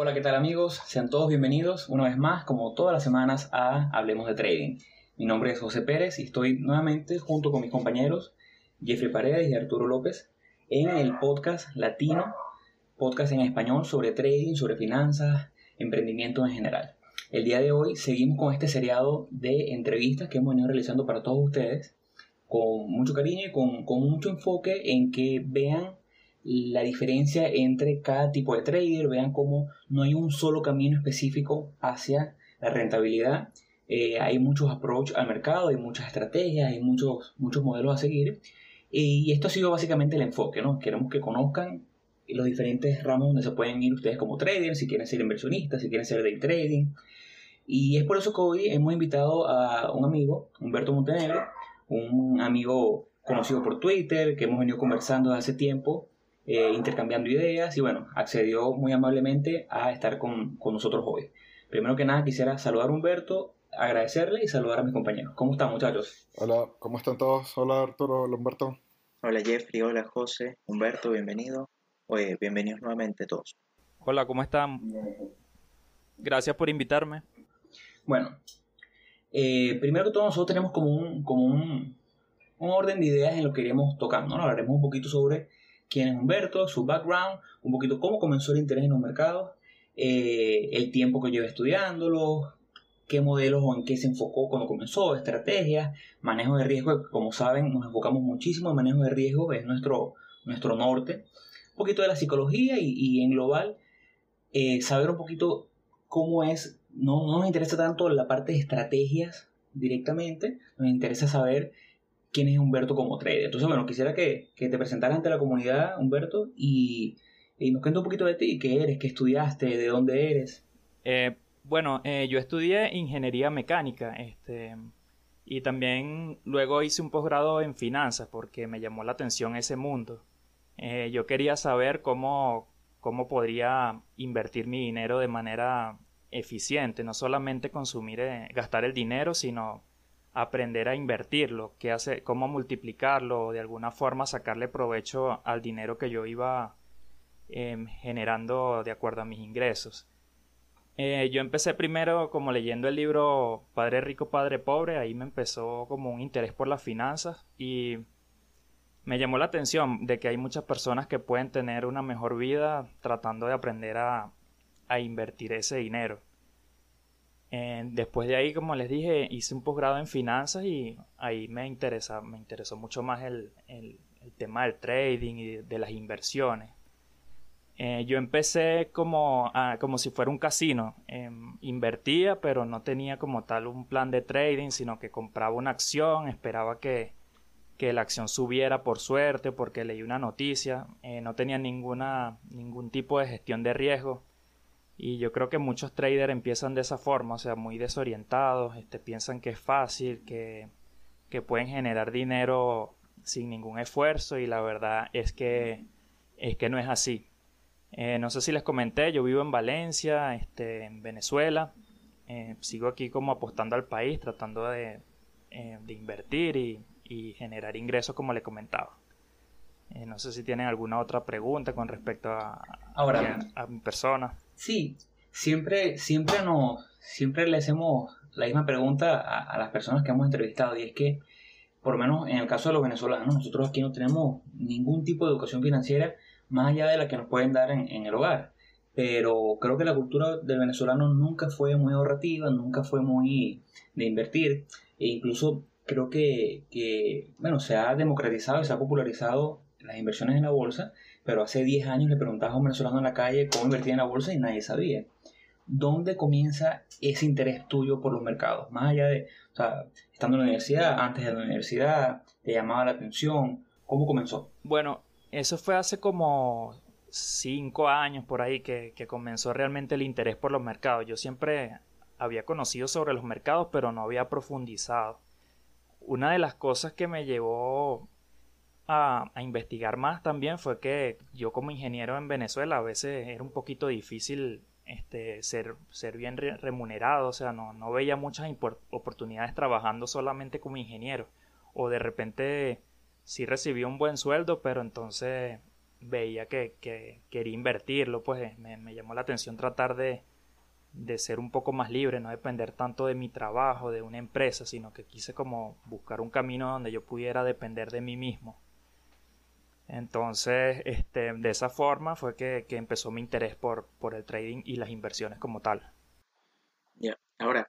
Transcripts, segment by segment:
Hola, ¿qué tal amigos? Sean todos bienvenidos una vez más, como todas las semanas, a Hablemos de Trading. Mi nombre es José Pérez y estoy nuevamente junto con mis compañeros Jeffrey Paredes y Arturo López en el podcast latino, podcast en español sobre trading, sobre finanzas, emprendimiento en general. El día de hoy seguimos con este seriado de entrevistas que hemos venido realizando para todos ustedes con mucho cariño y con, con mucho enfoque en que vean la diferencia entre cada tipo de trader, vean cómo no hay un solo camino específico hacia la rentabilidad. Eh, hay muchos approach al mercado, hay muchas estrategias, hay muchos, muchos modelos a seguir. y esto ha sido básicamente el enfoque, ¿no? Queremos que conozcan los diferentes ramos donde se pueden ir ustedes como traders, si quieren ser inversionistas, si quieren ser day trading. Y es por eso que hoy hemos invitado a un amigo, Humberto Montenegro, un amigo conocido por Twitter, que hemos venido conversando desde hace tiempo, eh, intercambiando ideas y bueno, accedió muy amablemente a estar con, con, nosotros hoy. Primero que nada quisiera saludar a Humberto, agradecerle y saludar a mis compañeros. ¿Cómo están muchachos? Hola, ¿cómo están todos? Hola Arturo, hola Humberto. Hola Jeffrey, hola José, Humberto, bienvenido. Oye, bienvenidos nuevamente todos. Hola, ¿cómo están? Gracias por invitarme. Bueno, eh, primero que todo nosotros tenemos como un, como un, un, orden de ideas en lo que iremos tocando, ¿no? Hablaremos un poquito sobre quién es Humberto, su background, un poquito cómo comenzó el interés en los mercados, eh, el tiempo que lleva estudiándolo, qué modelos o en qué se enfocó cuando comenzó, estrategias, manejo de riesgo, como saben nos enfocamos muchísimo en manejo de riesgo, es nuestro, nuestro norte, un poquito de la psicología y, en global eh, saber un poquito cómo es no, nos interesa tanto la parte de estrategias directamente, nos interesa saber quién es Humberto como trader. Entonces, bueno, quisiera que, te presentaras ante la comunidad, Humberto, y, nos cuentes un poquito de ti, qué eres, qué estudiaste, de dónde eres. Eh, bueno, eh, yo estudié ingeniería mecánica, este, y también luego hice un posgrado en finanzas porque me llamó la atención ese mundo. Eh, yo quería saber cómo, cómo podría invertir mi dinero de manera eficiente, no solamente consumir, gastar el dinero, sino aprender a invertirlo, qué hace, cómo multiplicarlo, de alguna forma sacarle provecho al dinero que yo iba em, generando de acuerdo a mis ingresos. Eh, yo empecé primero como leyendo el libro Padre Rico, Padre Pobre, ahí me empezó como un interés por las finanzas y me llamó la atención de que hay muchas personas que pueden tener una mejor vida tratando de aprender a, a invertir ese dinero. Después de ahí, como les dije, hice un posgrado en finanzas y ahí me interesa, me interesó mucho más el, el, tema del trading y de, las inversiones. Eh, yo empecé como, como si fuera un casino. Em, invertía, pero no tenía como tal un plan de trading, sino que compraba una acción, esperaba que, que la acción subiera por suerte, porque leí una noticia. Eh, no tenía ninguna, ningún tipo de gestión de riesgo. Y yo creo que muchos traders empiezan de esa forma, o sea, muy desorientados, este, piensan que es fácil, que, que pueden generar dinero sin ningún esfuerzo y la verdad es que, es que no es así. Eh, no sé si les comenté, yo vivo en Valencia, este, en Venezuela. Eh, sigo aquí como apostando al país, tratando de, eh, de invertir y, y, generar ingresos como le comentaba. no sé si tienen alguna otra pregunta con respecto a, Ahora, a mi persona. Sí, siempre, siempre nos, siempre le hacemos la misma pregunta a, las personas que hemos entrevistado y es que, por lo menos en el caso de los venezolanos, nosotros aquí no tenemos ningún tipo de educación financiera más allá de la que nos pueden dar en, el hogar. Pero creo que la cultura del venezolano nunca fue muy ahorrativa, nunca fue muy de invertir. E incluso creo que, que, bueno, se ha democratizado y se ha popularizado las inversiones en la bolsa, pero hace 10 años le preguntabas a un venezolano en la calle cómo invertir en la bolsa y nadie sabía. ¿Dónde comienza ese interés tuyo por los mercados? Más allá de, o estando en la universidad, antes de la universidad, te llamaba la atención, ¿cómo comenzó? Bueno, eso fue hace como 5 años por ahí que, que comenzó realmente el interés por los mercados. Yo siempre había conocido sobre los mercados, pero no había profundizado. Una de las cosas que me llevó a, investigar más también fue que yo como ingeniero en Venezuela a veces era un poquito difícil este, ser, ser bien remunerado, o sea, no, no veía muchas oportunidades trabajando solamente como ingeniero, o de repente sí recibí un buen sueldo, pero entonces veía que, quería invertirlo, pues me, llamó la atención tratar de, de, ser un poco más libre, no depender tanto de mi trabajo, de una empresa, sino que quise como buscar un camino donde yo pudiera depender de mí mismo. Entonces, este, de esa forma fue que, empezó mi interés por, por, el trading y las inversiones como tal. Ya, ahora,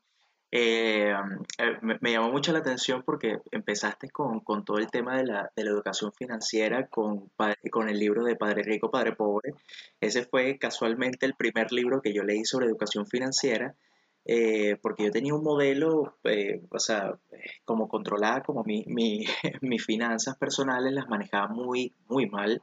eh, eh, me, llamó mucho la atención porque empezaste con, todo el tema de la, educación financiera con, con el libro de Padre Rico, Padre Pobre. Ese fue casualmente el primer libro que yo leí sobre educación financiera, eh, porque yo tenía un modelo, o sea, como controlaba como mi, mis finanzas personales, las manejaba muy, muy mal.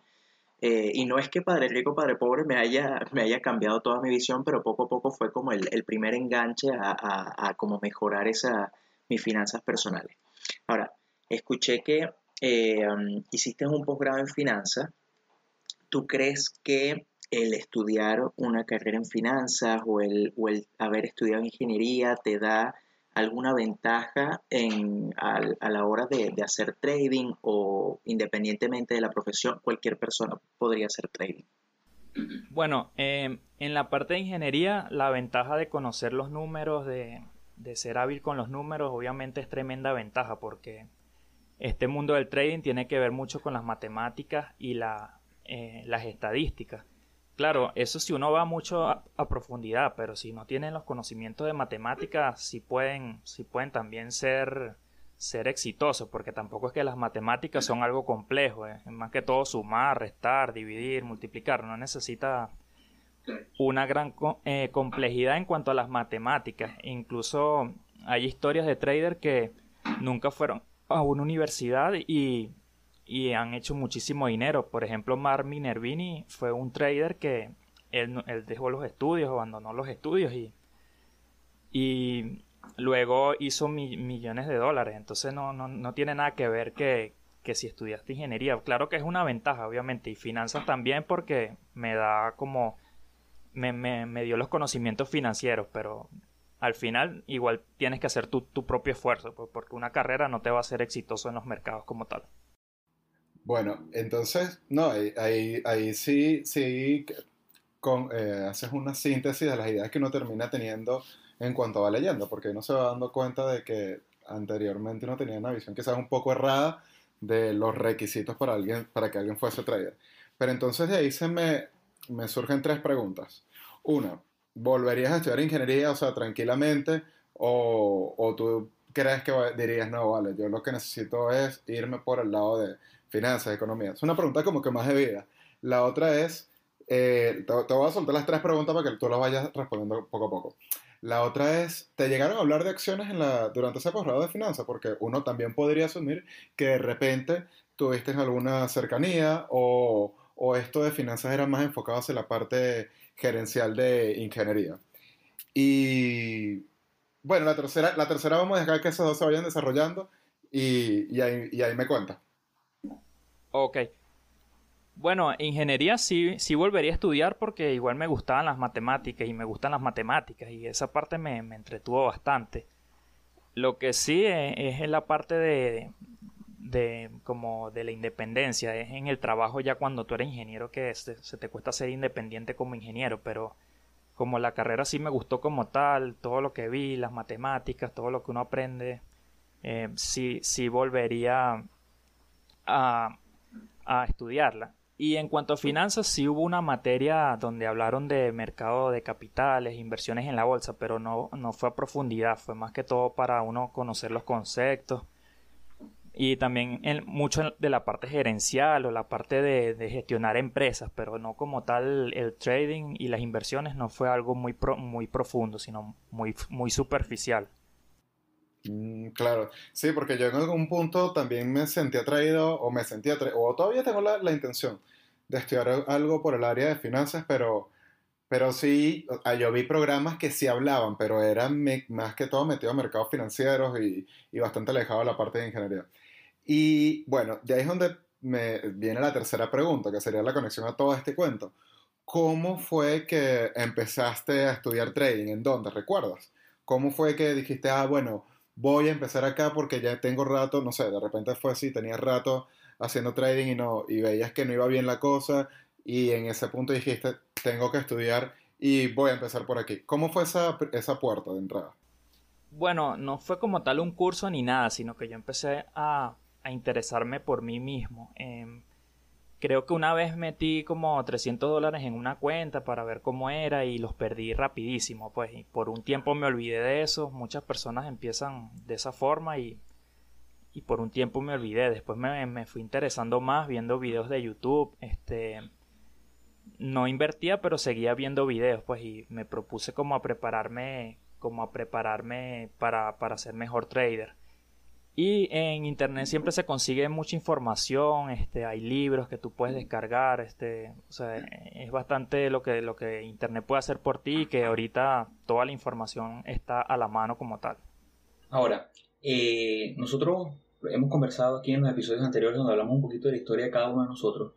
Eh, y no es que Padre Rico, Padre Pobre me haya, me haya cambiado toda mi visión, pero poco a poco fue como el, primer enganche a, como mejorar esa, mis finanzas personales. Ahora, escuché que eh, um, hiciste un posgrado en finanzas. ¿Tú crees que el estudiar una carrera en finanzas o el, o el haber estudiado ingeniería te da alguna ventaja en, a, la hora de, hacer trading o independientemente de la profesión, cualquier persona podría hacer trading? Bueno, em, en la parte de ingeniería, la ventaja de conocer los números, de, ser hábil con los números, obviamente es tremenda ventaja porque este mundo del trading tiene que ver mucho con las matemáticas y la, eh, las estadísticas. Claro, eso si uno va mucho a, profundidad, pero si no tienen los conocimientos de matemáticas, sí pueden, sí pueden también ser, ser exitosos, porque tampoco es que las matemáticas son algo complejo, ¿eh? es más que todo sumar, restar, dividir, multiplicar, no necesita una gran eh, complejidad en cuanto a las matemáticas. Incluso hay historias de traders que nunca fueron a una universidad y y han hecho muchísimo dinero. Por ejemplo, Mar Minervini fue un trader que él, dejó los estudios, abandonó los estudios y, y luego hizo millones de dólares. Entonces no, no, no tiene nada que ver que, que, si estudiaste ingeniería. Claro que es una ventaja, obviamente, y finanzas también porque me da como... Me, me, me dio los conocimientos financieros, pero al final igual tienes que hacer tu, tu propio esfuerzo, pues, porque una carrera no te va a ser exitoso en los mercados como tal. Bueno, entonces, no, ahí, sí, sí eh, haces una síntesis de las ideas que uno termina teniendo en cuanto va leyendo, porque uno se va dando cuenta de que anteriormente uno tenía una visión quizás un poco errada de los requisitos para, alguien, para que alguien fuese trader. Pero entonces de ahí se me, me surgen tres preguntas. Una, ¿volverías a estudiar ingeniería, o sea, tranquilamente? O, o tú crees que dirías, no, vale, yo lo que necesito es irme por el lado de finanzas, economía? Es una pregunta como que más de vida. La otra es, eh, te, voy a soltar las tres preguntas para que tú las vayas respondiendo poco a poco. La otra es, ¿te llegaron a hablar de acciones durante ese posgrado de finanzas? Porque uno también podría asumir que de repente tuviste alguna cercanía o, esto de finanzas era más enfocado hacia la parte gerencial de ingeniería. Y bueno, la tercera, la tercera vamos a dejar que esos dos se vayan desarrollando y, ahí, me cuenta. Ok. Bueno, ingeniería sí, sí volvería a estudiar porque igual me gustaban las matemáticas y me gustan las matemáticas y esa parte me, entretuvo bastante. Lo que sí es, en la parte de, de, como de la independencia, es en el trabajo ya cuando tú eres ingeniero que se, se te cuesta ser independiente como ingeniero, pero como la carrera sí me gustó como tal, todo lo que vi, las matemáticas, todo lo que uno aprende, eh, sí, sí volvería a, a estudiarla. Y en cuanto a finanzas, sí hubo una materia donde hablaron de mercado de capitales, inversiones en la bolsa, pero no, no fue a profundidad, fue más que todo para uno conocer los conceptos y también en, mucho de la parte gerencial o la parte de, gestionar empresas, pero no como tal el trading y las inversiones no fue algo muy, muy profundo, sino muy, muy superficial. Mm, claro, sí, porque yo en algún punto también me sentí atraído o me sentí atraído, o todavía tengo la, la, intención de estudiar algo por el área de finanzas, pero, pero sí, yo vi programas que sí hablaban, pero eran más que todo metidos a mercados financieros y, y bastante alejado de la parte de ingeniería. Y bueno, de ahí es donde me viene la tercera pregunta, que sería la conexión a todo este cuento. ¿Cómo fue que empezaste a estudiar trading? ¿En dónde? ¿Recuerdas? ¿Cómo fue que dijiste, ah, bueno, voy a empezar acá porque ya tengo rato, no sé, de repente fue así, tenía rato haciendo trading y no y veías que no iba bien la cosa y en ese punto dijiste, tengo que estudiar y voy a empezar por aquí. ¿Cómo fue esa, esa puerta de entrada? Bueno, no fue como tal un curso ni nada, sino que yo empecé a, a interesarme por mí mismo. Em, creo que una vez metí como 300 dólares en una cuenta para ver cómo era y los perdí rapidísimo, pues y por un tiempo me olvidé de eso. Muchas personas empiezan de esa forma y y por un tiempo me olvidé. Después me, me, fui interesando más viendo videos de YouTube. Este, no invertía, pero seguía viendo videos, pues, y me propuse como a prepararme, como a prepararme para, para ser mejor trader. Y en internet siempre se consigue mucha información, este, hay libros que tú puedes descargar, este, o sea, es bastante lo que, lo que internet puede hacer por ti y que ahorita toda la información está a la mano como tal. Ahora, eh, nosotros hemos conversado aquí en los episodios anteriores donde hablamos un poquito de la historia de cada uno de nosotros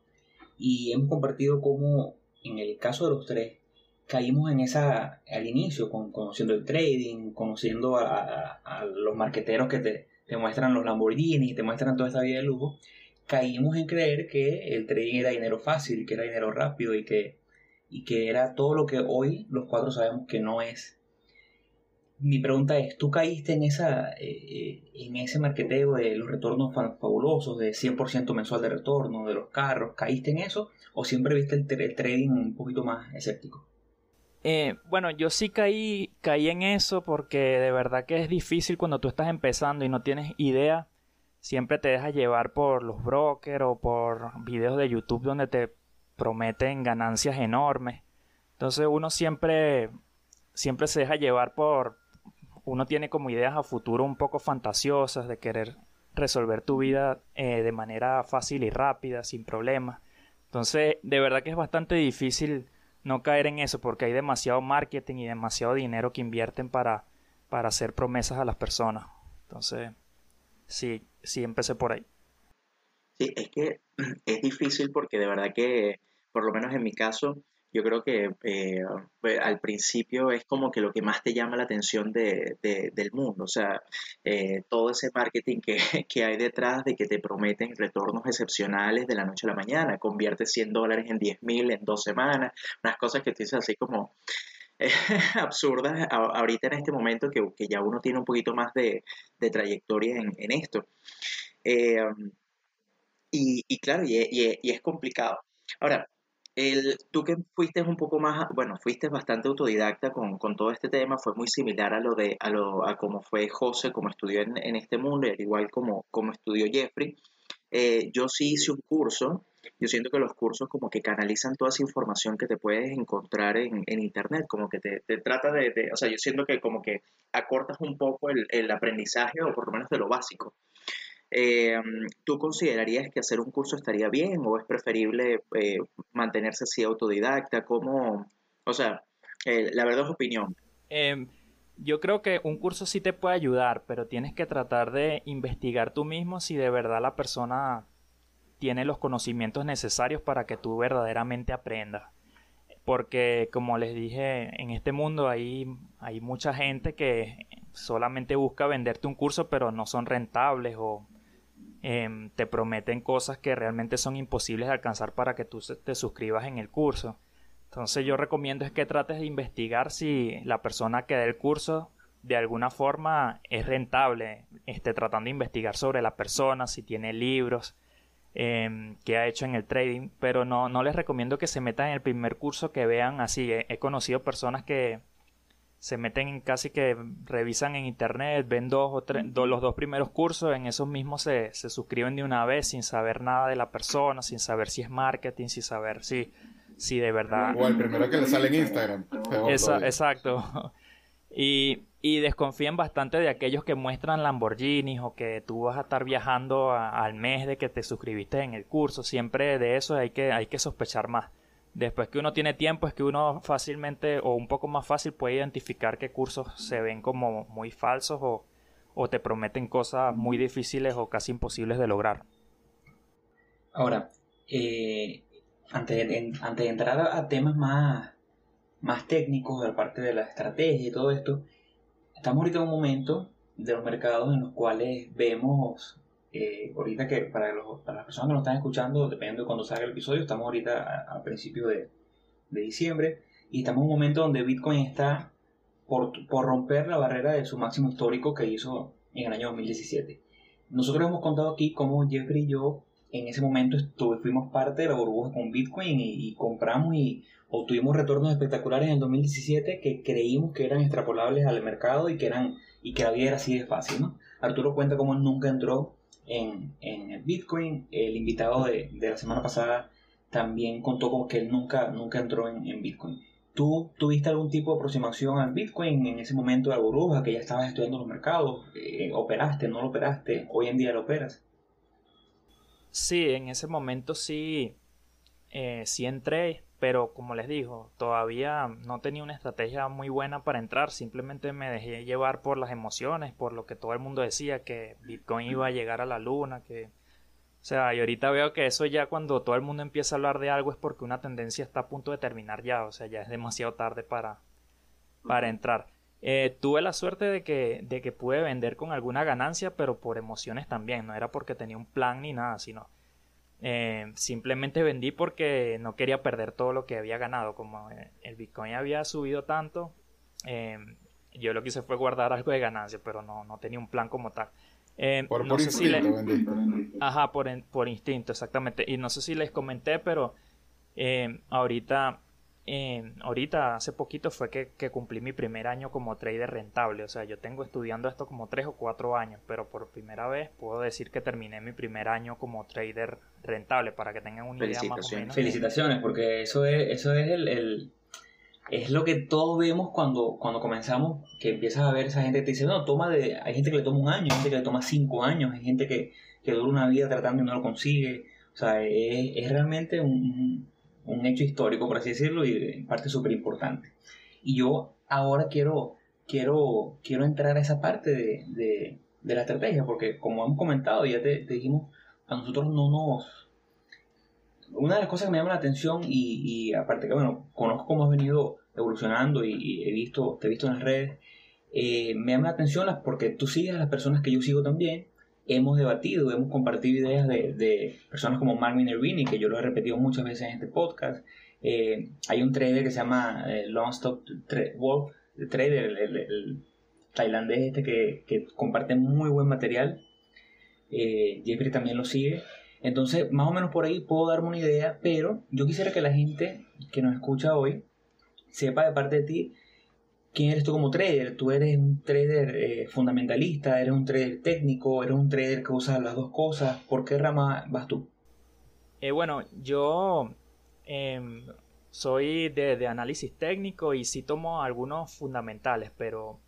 y hemos compartido cómo en el caso de los tres caímos en esa al inicio con, conociendo el trading, conociendo a, los marqueteros que te, te, muestran los Lamborghini, te muestran toda esta vida de lujo, caímos en creer que el trading era dinero fácil, que era dinero rápido y que, y que era todo lo que hoy los cuatro sabemos que no es mi pregunta es, ¿tú caíste en, esa, eh, en ese marketeo de los retornos fabulosos, de 100% mensual de retorno, de los carros? ¿Caíste en eso o siempre viste el, trading un poquito más escéptico? Eh, bueno, yo sí caí, caí en eso porque de verdad que es difícil cuando tú estás empezando y no tienes idea. Siempre te dejas llevar por los brokers o por videos de YouTube donde te prometen ganancias enormes. Entonces uno siempre, siempre se deja llevar por, uno tiene como ideas a futuro un poco fantasiosas de querer resolver tu vida eh, de manera fácil y rápida, sin problemas. Entonces, de verdad que es bastante difícil no caer en eso porque hay demasiado marketing y demasiado dinero que invierten para, para hacer promesas a las personas. Entonces, sí, sí empecé por ahí. Sí, es que es difícil porque de verdad que, por lo menos en mi caso, yo creo que eh, al principio es como que lo que más te llama la atención de, del mundo, o sea, eh, todo ese marketing que, que, hay detrás de que te prometen retornos excepcionales de la noche a la mañana, convierte 100 dólares en 10 mil en dos semanas, unas cosas que te dices así como eh, absurdas ahorita en este momento que, que, ya uno tiene un poquito más de, de trayectoria en, en esto. y, y, claro, y es complicado. Ahora, el, tú que fuiste un poco más, bueno, fuiste bastante autodidacta con, con, todo este tema, fue muy similar a lo de, a lo, a cómo fue José, como estudió en, en este mundo, y al igual como, como estudió Jeffrey. Eh, yo sí hice un curso, yo siento que los cursos como que canalizan toda esa información que te puedes encontrar en, en internet, como que te, te trata de, de, o sea, yo siento que como que acortas un poco el, el aprendizaje, o por lo menos de lo básico. Eh, ¿Tú considerarías que hacer un curso estaría bien o es preferible eh, mantenerse así autodidacta? ¿Cómo? O sea, eh, la verdad es opinión. Em, yo creo que un curso sí te puede ayudar, pero tienes que tratar de investigar tú mismo si de verdad la persona tiene los conocimientos necesarios para que tú verdaderamente aprendas. Porque como les dije, en este mundo hay, hay mucha gente que solamente busca venderte un curso pero no son rentables o Em, te prometen cosas que realmente son imposibles de alcanzar para que tú te suscribas en el curso. Entonces yo recomiendo es que trates de investigar si la persona que da el curso de alguna forma es rentable, esté tratando de investigar sobre la persona, si tiene libros, eh, que ha hecho en el trading, pero no, no les recomiendo que se metan en el primer curso que vean así. he conocido personas que se meten en casi que revisan en internet, ven dos o tres, los dos primeros cursos, en esos mismos se, se, suscriben de una vez sin saber nada de la persona, sin saber si es marketing, sin saber si, si de verdad... O el primero que le sale en Instagram. exacto. Y, y, desconfían bastante de aquellos que muestran Lamborghinis o que tú vas a estar viajando al mes de que te suscribiste en el curso. Siempre de eso hay que, hay que sospechar más. Después que uno tiene tiempo es que uno fácilmente o un poco más fácil puede identificar qué cursos se ven como muy falsos o, te prometen cosas muy difíciles o casi imposibles de lograr. Ahora, eh, antes, de, antes, de, entrar a, temas más, más técnicos, de la parte de la estrategia y todo esto, estamos ahorita en un momento de los mercados en los cuales vemos eh, ahorita que para, los, para, las personas que nos están escuchando, dependiendo de cuando salga el episodio, estamos ahorita a, principios de, de, diciembre y estamos en un momento donde Bitcoin está por, por, romper la barrera de su máximo histórico que hizo en el año 2017. Nosotros hemos contado aquí cómo Jeffrey y yo en ese momento estuve, fuimos parte de la burbuja con Bitcoin y, compramos y obtuvimos retornos espectaculares en el 2017 que creímos que eran extrapolables al mercado y que eran y que la era así de fácil, ¿no? Arturo cuenta cómo nunca entró en, en el Bitcoin, el invitado de, de, la semana pasada también contó como que él nunca, nunca entró en, en, Bitcoin. ¿Tú tuviste algún tipo de aproximación al Bitcoin en ese momento de la burbuja, que ya estabas estudiando los mercados? Eh, ¿Operaste, no lo operaste? ¿Hoy en día lo operas? Sí, en ese momento sí, eh, sí entré, pero como les digo, todavía no tenía una estrategia muy buena para entrar, simplemente me dejé llevar por las emociones, por lo que todo el mundo decía, que Bitcoin iba a llegar a la luna, que... O sea, y ahorita veo que eso ya cuando todo el mundo empieza a hablar de algo es porque una tendencia está a punto de terminar ya, o sea, ya es demasiado tarde para, para entrar. Eh, tuve la suerte de que, de que pude vender con alguna ganancia, pero por emociones también, no era porque tenía un plan ni nada, sino eh, simplemente vendí porque no quería perder todo lo que había ganado. Como eh, el Bitcoin había subido tanto, eh, yo lo que hice fue guardar algo de ganancia, pero no, no tenía un plan como tal. por, no instinto, Ajá, por, por instinto, exactamente. Y no sé si les comenté, pero ahorita ahorita, hace poquito, fue que, cumplí mi primer año como trader rentable. O sea, yo tengo estudiando esto como tres o cuatro años, pero por primera vez puedo decir que terminé mi primer año como trader rentable, para que tengan una idea más o menos. Felicitaciones, porque eso es, eso es el, es lo que todos vemos cuando, cuando comenzamos, que empiezas a ver esa gente que te dice, no, toma de, hay gente que le toma un año, hay gente que le toma cinco años, hay gente que, que dura una vida tratando y no lo consigue. O sea, es, es realmente un, un hecho histórico, por así decirlo, y en parte súper importante. Y yo ahora quiero, quiero, quiero entrar a esa parte de, de, de la estrategia, porque como hemos comentado, ya te, dijimos, a nosotros no nos... Una de las cosas que me llama la atención y, y aparte que, bueno, conozco cómo has venido evolucionando y, he visto, te he visto en las redes, eh, me llama la atención porque tú sigues a las personas que yo sigo también hemos debatido, hemos compartido ideas de, personas como Mark Minervini, que yo lo he repetido muchas veces en este podcast. Eh, hay un trader que se llama eh, Long Stop Wolf, trader, el, tailandés este que, comparte muy buen material. Eh, Jeffrey también lo sigue. Entonces, más o menos por ahí puedo darme una idea, pero yo quisiera que la gente que nos escucha hoy sepa de parte de ti quién eres tú como trader. Tú eres un trader eh, fundamentalista, eres un trader técnico, eres un trader que usa las dos cosas. ¿Por qué rama vas tú? Eh, bueno, yo em, soy de, análisis técnico y sí tomo algunos fundamentales, pero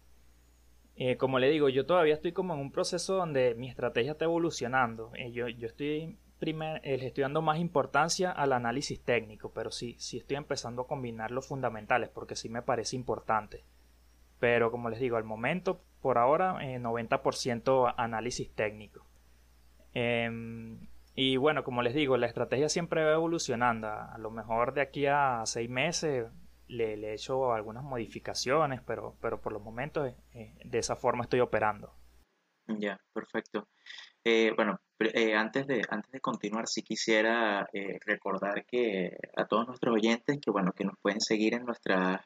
eh, como le digo, yo todavía estoy como en un proceso donde mi estrategia está evolucionando. yo, yo estoy primer, estoy dando más importancia al análisis técnico, pero sí, sí estoy empezando a combinar los fundamentales porque sí me parece importante. Pero como les digo, al momento, por ahora, 90% eh, análisis técnico. Em, y bueno, como les digo, la estrategia siempre va evolucionando. A lo mejor de aquí a seis meses le, he hecho algunas modificaciones, pero, pero por los momentos eh, de esa forma estoy operando. Ya, perfecto. Eh, bueno, antes, de, antes de continuar, sí quisiera recordar que a todos nuestros oyentes que, bueno, que nos pueden seguir en nuestras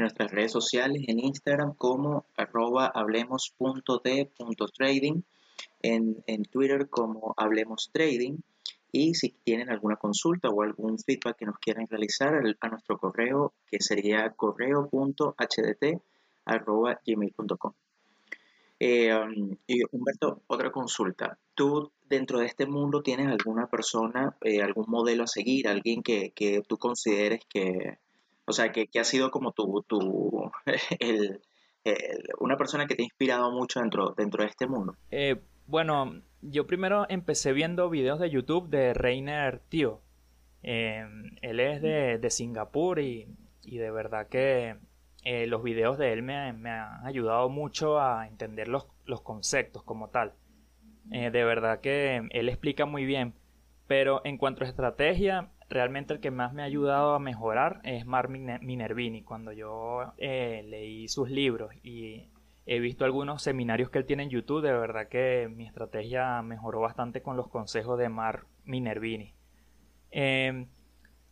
nuestras redes sociales, en Instagram como arroba hablemos.t.trading, en, en Twitter como Hablemos Trading. Y si tienen alguna consulta o algún feedback que nos quieran realizar a nuestro correo, que sería correo.hdt.gmail.com. Eh, y Humberto, otra consulta. ¿Tú dentro de este mundo tienes alguna persona, eh, algún modelo a seguir, alguien que, que tú consideres que, o sea, que, ha sido como tu, tu el, una persona que te ha inspirado mucho dentro, dentro de este mundo. Eh, bueno, yo primero empecé viendo videos de YouTube de Reiner Tío. Eh, él es de, Singapur y, de verdad que eh, los videos de él me, han ayudado mucho a entender los, conceptos como tal. de verdad que él explica muy bien. Pero en cuanto a estrategia, realmente el que más me ha ayudado a mejorar es Mark Minervini. Cuando yo eh, leí sus libros y, he visto algunos seminarios que él tiene en YouTube, de verdad que mi estrategia mejoró bastante con los consejos de Mar Minervini.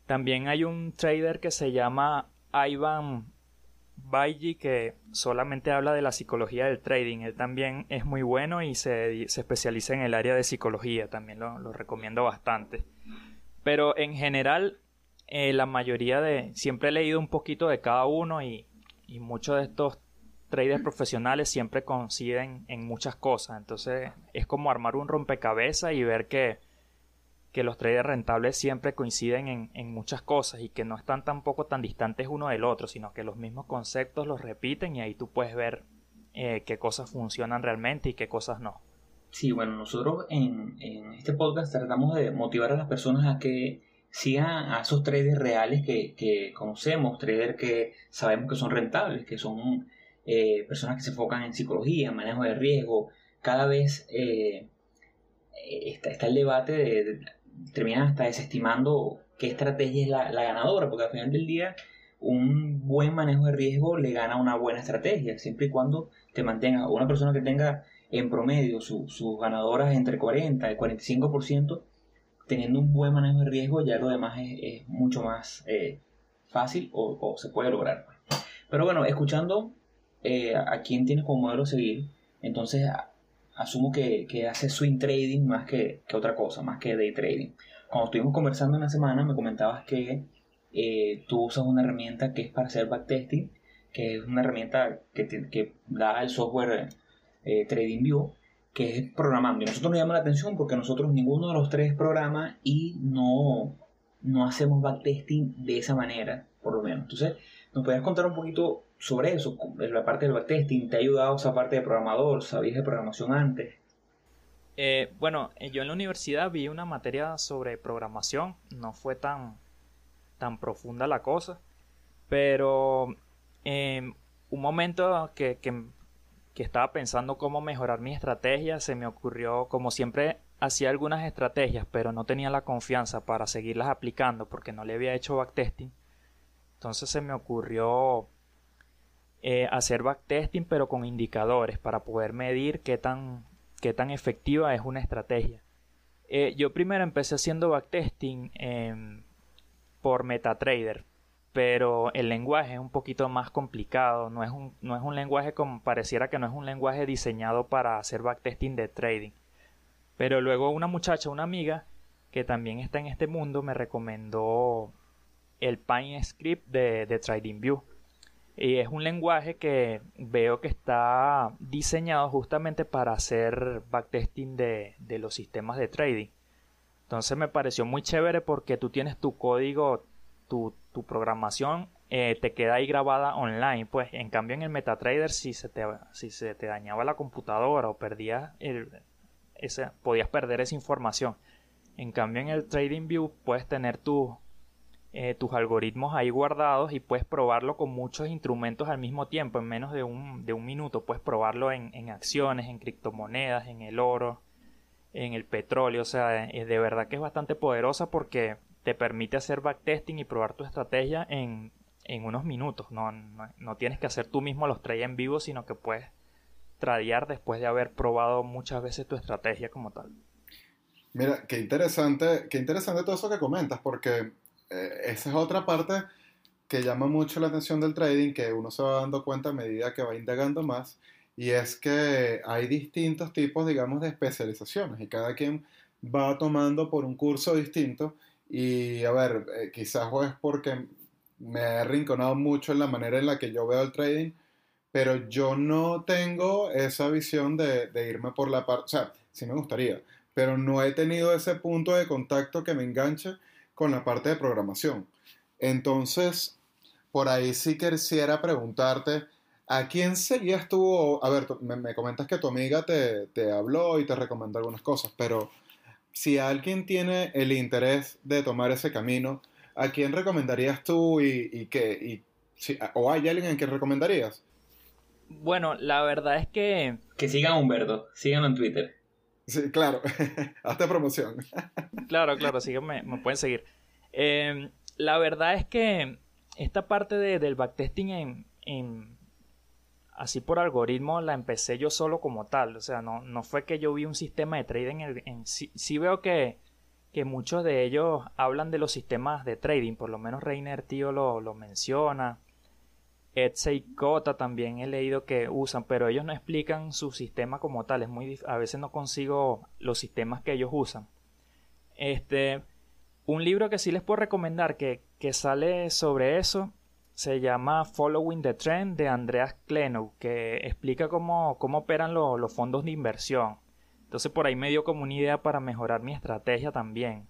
También hay un trader que se llama Ivan Baiji que solamente habla de la psicología del trading. Él también es muy bueno y se, especializa en el área de psicología. También lo, recomiendo bastante. Pero en general, eh, la mayoría de... Siempre he leído un poquito de cada uno y, y muchos de estos traders profesionales siempre coinciden en muchas cosas. Entonces es como armar un rompecabezas y ver que que los traders rentables siempre coinciden en, muchas cosas y que no están tampoco tan distantes uno del otro, sino que los mismos conceptos los repiten y ahí tú puedes ver eh, qué cosas funcionan realmente y qué cosas no. Sí, bueno, nosotros en, este podcast tratamos de motivar a las personas a que sigan a esos traders reales que, conocemos, traders que sabemos que son rentables, que son eh, personas que se enfocan en psicología, manejo de riesgo. Cada vez eh, está, está, el debate de terminan hasta desestimando qué estrategia es la, ganadora, porque al final del día un buen manejo de riesgo le gana una buena estrategia, siempre y cuando te mantenga una persona que tenga en promedio sus ganadoras entre 40 y 45%, teniendo un buen manejo de riesgo, ya lo demás es, mucho más eh, fácil o, se puede lograr. Pero bueno, escuchando eh, a quién tienes como modelo seguir, entonces asumo que, hace swing trading más que, otra cosa, más que day trading. Cuando estuvimos conversando en la semana, me comentabas que eh, tú usas una herramienta que es para hacer backtesting, que es una herramienta que, que da el software eh, TradingView, que es programando. Y nosotros nos llama la atención porque nosotros ninguno de los tres programa y no, no hacemos backtesting de esa manera, por lo menos. Entonces, ¿nos podrías contar un poquito sobre eso, la parte del backtesting, ¿te ha ayudado esa parte de programador? ¿Sabías de programación antes? Eh, bueno, eh, yo en la universidad vi una materia sobre programación, no fue tan, tan profunda la cosa, pero en un momento que, que, que estaba pensando cómo mejorar mi estrategia, se me ocurrió, como siempre hacía algunas estrategias, pero no tenía la confianza para seguirlas aplicando porque no le había hecho backtesting, entonces se me ocurrió eh, hacer backtesting pero con indicadores para poder medir qué tan, qué tan efectiva es una estrategia. Eh, yo primero empecé haciendo backtesting eh, por MetaTrader, pero el lenguaje es un poquito más complicado, no es un, no es un lenguaje como pareciera que no es un lenguaje diseñado para hacer backtesting de trading. Pero luego una muchacha, una amiga, que también está en este mundo, me recomendó el Pine Script de, de TradingView y es un lenguaje que veo que está diseñado justamente para hacer backtesting de, de los sistemas de trading. Entonces me pareció muy chévere porque tú tienes tu código, tu, tu programación eh, te queda ahí grabada online. Pues en cambio en el MetaTrader si se te, si se te dañaba la computadora o perdías el, ese, podías perder esa información. En cambio en el TradingView puedes tener tu, eh, tus algoritmos ahí guardados y puedes probarlo con muchos instrumentos al mismo tiempo, en menos de un, de un minuto. Puedes probarlo en, en, acciones, en criptomonedas, en el oro, en el petróleo. O sea, es de verdad que es bastante poderosa porque te permite hacer backtesting y probar tu estrategia en, en unos minutos. No, no, tienes que hacer tú mismo los trades en vivo, sino que puedes tradear después de haber probado muchas veces tu estrategia como tal. Mira, qué interesante, qué interesante todo eso que comentas, porque eh, esa es otra parte que llama mucho la atención del trading, que uno se va dando cuenta a medida que va indagando más, y es que hay distintos tipos, digamos, de especializaciones, y cada quien va tomando por un curso distinto, y a ver, eh, quizás es porque me he rinconado mucho en la manera en la que yo veo el trading, pero yo no tengo esa visión de, de irme por la parte, o sea, sí me gustaría, pero no he tenido ese punto de contacto que me enganche con la parte de programación. Entonces, por ahí sí quisiera preguntarte, ¿a quién serías tú? A ver, me, comentas que tu amiga te, habló y te recomendó algunas cosas, pero si alguien tiene el interés de tomar ese camino, ¿a quién recomendarías tú y, qué? ¿O hay alguien en quien recomendarías? Bueno, la verdad es que... Que sigan a Humberto, síganlo en Twitter. Sí, claro. Hazte promoción. claro, claro, síganme, me pueden seguir. Em, la verdad es que esta parte del backtesting en, así por algoritmo la empecé yo solo como tal. O sea, no, no fue que yo vi un sistema de trading en, en sí, veo que, que, muchos de ellos hablan de los sistemas de trading, por lo menos Reiner Tío lo, lo menciona. Etsy y también he leído que usan, pero ellos no explican su sistema como tal. Es muy a veces no consigo los sistemas que ellos usan. Este, un libro que sí les puedo recomendar que, que sale sobre eso se llama Following the Trend de Andreas Klenow, que explica cómo, cómo operan los fondos de inversión. Entonces por ahí me dio como una idea para mejorar mi estrategia también.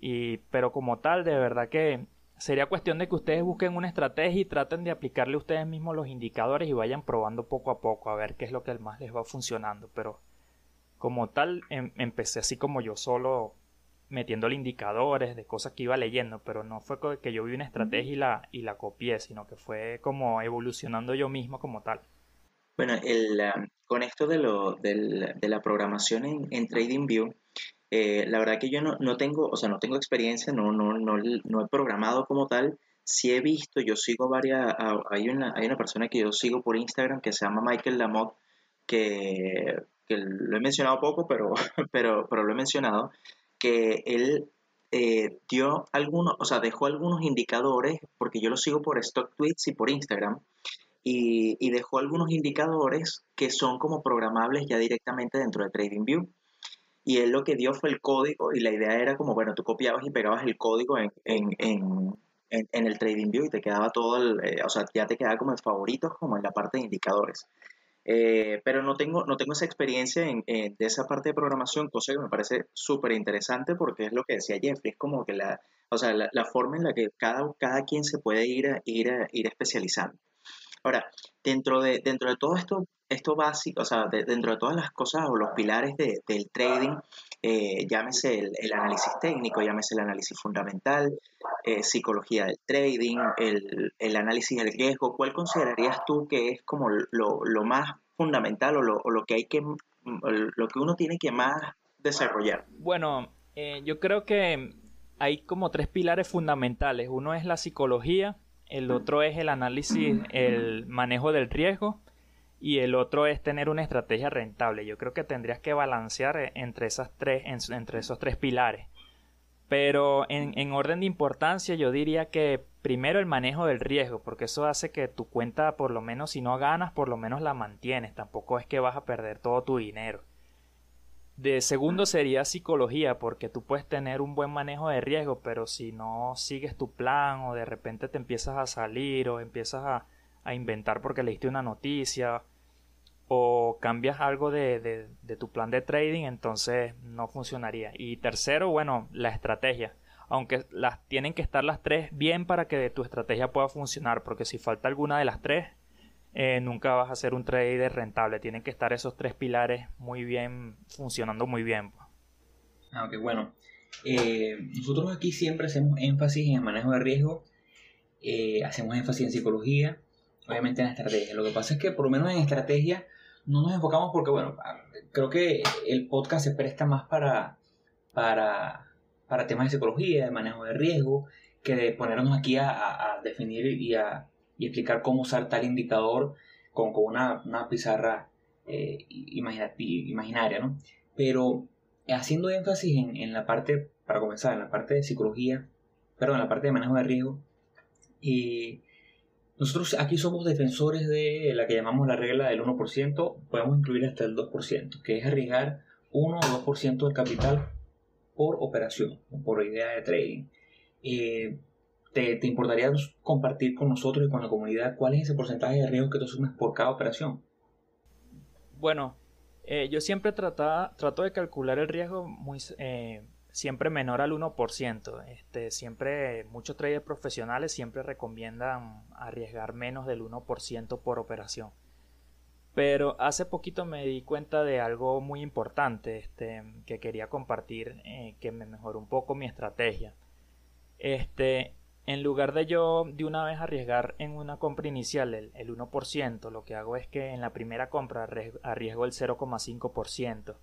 Y, pero como tal, de verdad que sería cuestión de que ustedes busquen una estrategia y traten de aplicarle ustedes mismos los indicadores y vayan probando poco a poco a ver qué es lo que más les va funcionando. Pero como tal, em, empecé así como yo solo metiéndole indicadores de cosas que iba leyendo, pero no fue que yo vi una estrategia y la, y la copié, sino que fue como evolucionando yo mismo como tal. Bueno, el, um, con esto de, lo, de la programación en, en TradingView, eh, la verdad que yo no, no, tengo, o sea, no tengo experiencia, no, no, no, no he programado como tal, sí he visto, yo sigo varias, hay una, hay una persona que yo sigo por Instagram que se llama Michael Lamotte, que, que lo he mencionado poco, pero, pero, pero lo he mencionado, que él eh, dio algunos, o sea, dejó algunos indicadores, porque yo lo sigo por Stock Tweets y por Instagram, y, dejó algunos indicadores que son como programables ya directamente dentro de TradingView. Y él lo que dio fue el código, y la idea era como, bueno, tú copiabas y pegabas el código en, en, en, en el TradingView y te quedaba todo, el, eh, o sea, ya te quedaba como en favoritos, como en la parte de indicadores. Eh, pero no tengo, no tengo esa experiencia en, de esa parte de programación, cosa que me parece súper interesante porque es lo que decía Jeffrey, es como que la, o sea, la, forma en la que cada, cada quien se puede ir, a, ir, ir especializando. Ahora, dentro de, dentro de todo esto, esto básico, o sea, dentro de todas las cosas o los pilares del trading, eh, llámese el, análisis técnico, llámese el análisis fundamental, eh, psicología del trading, el, análisis del riesgo, ¿cuál considerarías tú que es como lo, más fundamental o lo, que hay que, lo que uno tiene que más desarrollar? Bueno, eh, yo creo que hay como tres pilares fundamentales. Uno es la psicología, el otro es el análisis, el manejo del riesgo y el otro es tener una estrategia rentable. Yo creo que tendrías que balancear eh, entre, esas tres, entre esos tres pilares. Pero en, en, orden de importancia yo diría que primero el manejo del riesgo, porque eso hace que tu cuenta por lo menos si no ganas, por lo menos la mantienes. Tampoco es que vas a perder todo tu dinero. De segundo sería psicología, porque tú puedes tener un buen manejo de riesgo, pero si no sigues tu plan o de repente te empiezas a salir o empiezas a, inventar porque leíste una noticia o cambias algo de, de, tu plan de trading, entonces no funcionaría. Y tercero, bueno, la estrategia. Aunque las tienen que estar las tres bien para que tu estrategia pueda funcionar, porque si falta alguna de las tres, eh, nunca vas a ser un trader rentable. Tienen que estar esos tres pilares muy bien, funcionando muy bien. Aunque pues. ah, bueno. Eh, nosotros aquí siempre hacemos énfasis en el manejo de riesgo, eh, hacemos énfasis en psicología, obviamente en estrategia. Lo que pasa es que por lo menos en estrategia no nos enfocamos porque, bueno, ah, creo que el podcast se presta más para, para, para temas de psicología, de manejo de riesgo, que de ponernos aquí a definir y a y explicar cómo usar tal indicador con, con una, una, pizarra eh, imaginaria, ¿no? Pero haciendo énfasis en, en, la parte, para comenzar, en la parte de psicología, perdón, en la parte de manejo de riesgo, y nosotros aquí somos defensores de la que llamamos la regla del 1%, podemos incluir hasta el 2%, que es arriesgar 1 o 2% del capital por operación, por idea de trading. Eh, ¿Te, importaría compartir con nosotros y con la comunidad cuál es ese porcentaje de riesgo que tú asumes por cada operación? Bueno, eh, yo siempre trata, trato de calcular el riesgo muy, eh, siempre menor al 1%. Este, siempre, muchos traders profesionales siempre recomiendan arriesgar menos del 1% por operación. Pero hace poquito me di cuenta de algo muy importante este, que quería compartir, eh, que me mejoró un poco mi estrategia. Este, en lugar de yo de una vez arriesgar en una compra inicial el, 1%, lo que hago es que en la primera compra arriesgo el 0,5%.